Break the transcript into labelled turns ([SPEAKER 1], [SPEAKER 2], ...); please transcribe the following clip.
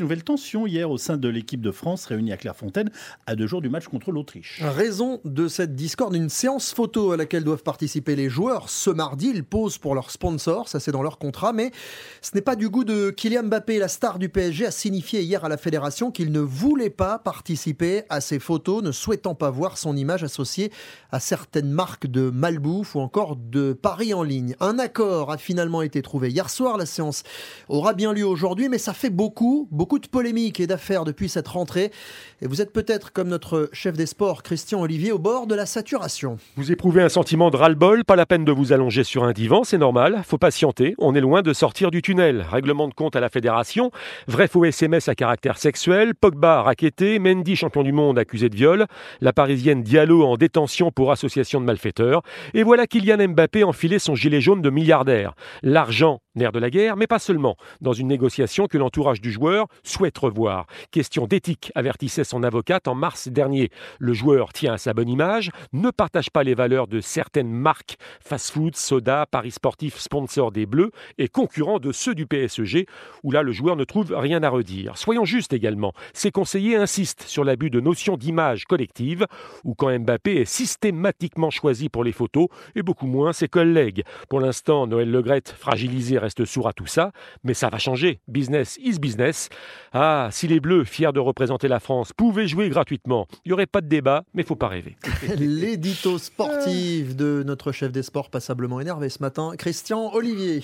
[SPEAKER 1] Nouvelle tension hier au sein de l'équipe de France réunie à Clairefontaine à deux jours du match contre l'Autriche.
[SPEAKER 2] Raison de cette discorde, une séance photo à laquelle doivent participer les joueurs. Ce mardi, ils posent pour leur sponsor, ça c'est dans leur contrat, mais ce n'est pas du goût de Kylian Mbappé, la star du PSG, a signifié hier à la fédération qu'il ne voulait pas participer à ces photos, ne souhaitant pas voir son image associée à certaines marques de malbouffe ou encore de paris en ligne. Un accord a finalement été trouvé hier soir, la séance aura bien lieu aujourd'hui, mais ça fait beaucoup, beaucoup beaucoup de polémiques et d'affaires depuis cette rentrée. Et vous êtes peut-être, comme notre chef des sports, Christian Olivier, au bord de la saturation.
[SPEAKER 3] Vous éprouvez un sentiment de ras-le-bol, pas la peine de vous allonger sur un divan, c'est normal, faut patienter, on est loin de sortir du tunnel. Règlement de compte à la fédération, vrai faux SMS à caractère sexuel, Pogba raquetté, Mendy champion du monde accusé de viol, la parisienne Diallo en détention pour association de malfaiteurs, et voilà Kylian Mbappé enfiler son gilet jaune de milliardaire. L'argent, nerf de la guerre, mais pas seulement, dans une négociation que l'entourage du joueur souhaite revoir. Question d'éthique, avertissait son avocate en mars dernier. Le joueur tient à sa bonne image, ne partage pas les valeurs de certaines marques fast-food, soda, paris sportif, sponsor des Bleus et concurrent de ceux du PSG, où là le joueur ne trouve rien à redire. Soyons justes également, ses conseillers insistent sur l'abus de notions d'image collective, où quand Mbappé est systématiquement choisi pour les photos et beaucoup moins ses collègues. Pour l'instant, Noël Legrette, fragilisé, reste sourd à tout ça, mais ça va changer. Business is business. Ah, si les Bleus, fiers de représenter la France, pouvaient jouer gratuitement, il n'y aurait pas de débat, mais faut pas rêver.
[SPEAKER 2] L'édito sportif de notre chef des sports passablement énervé ce matin, Christian Olivier.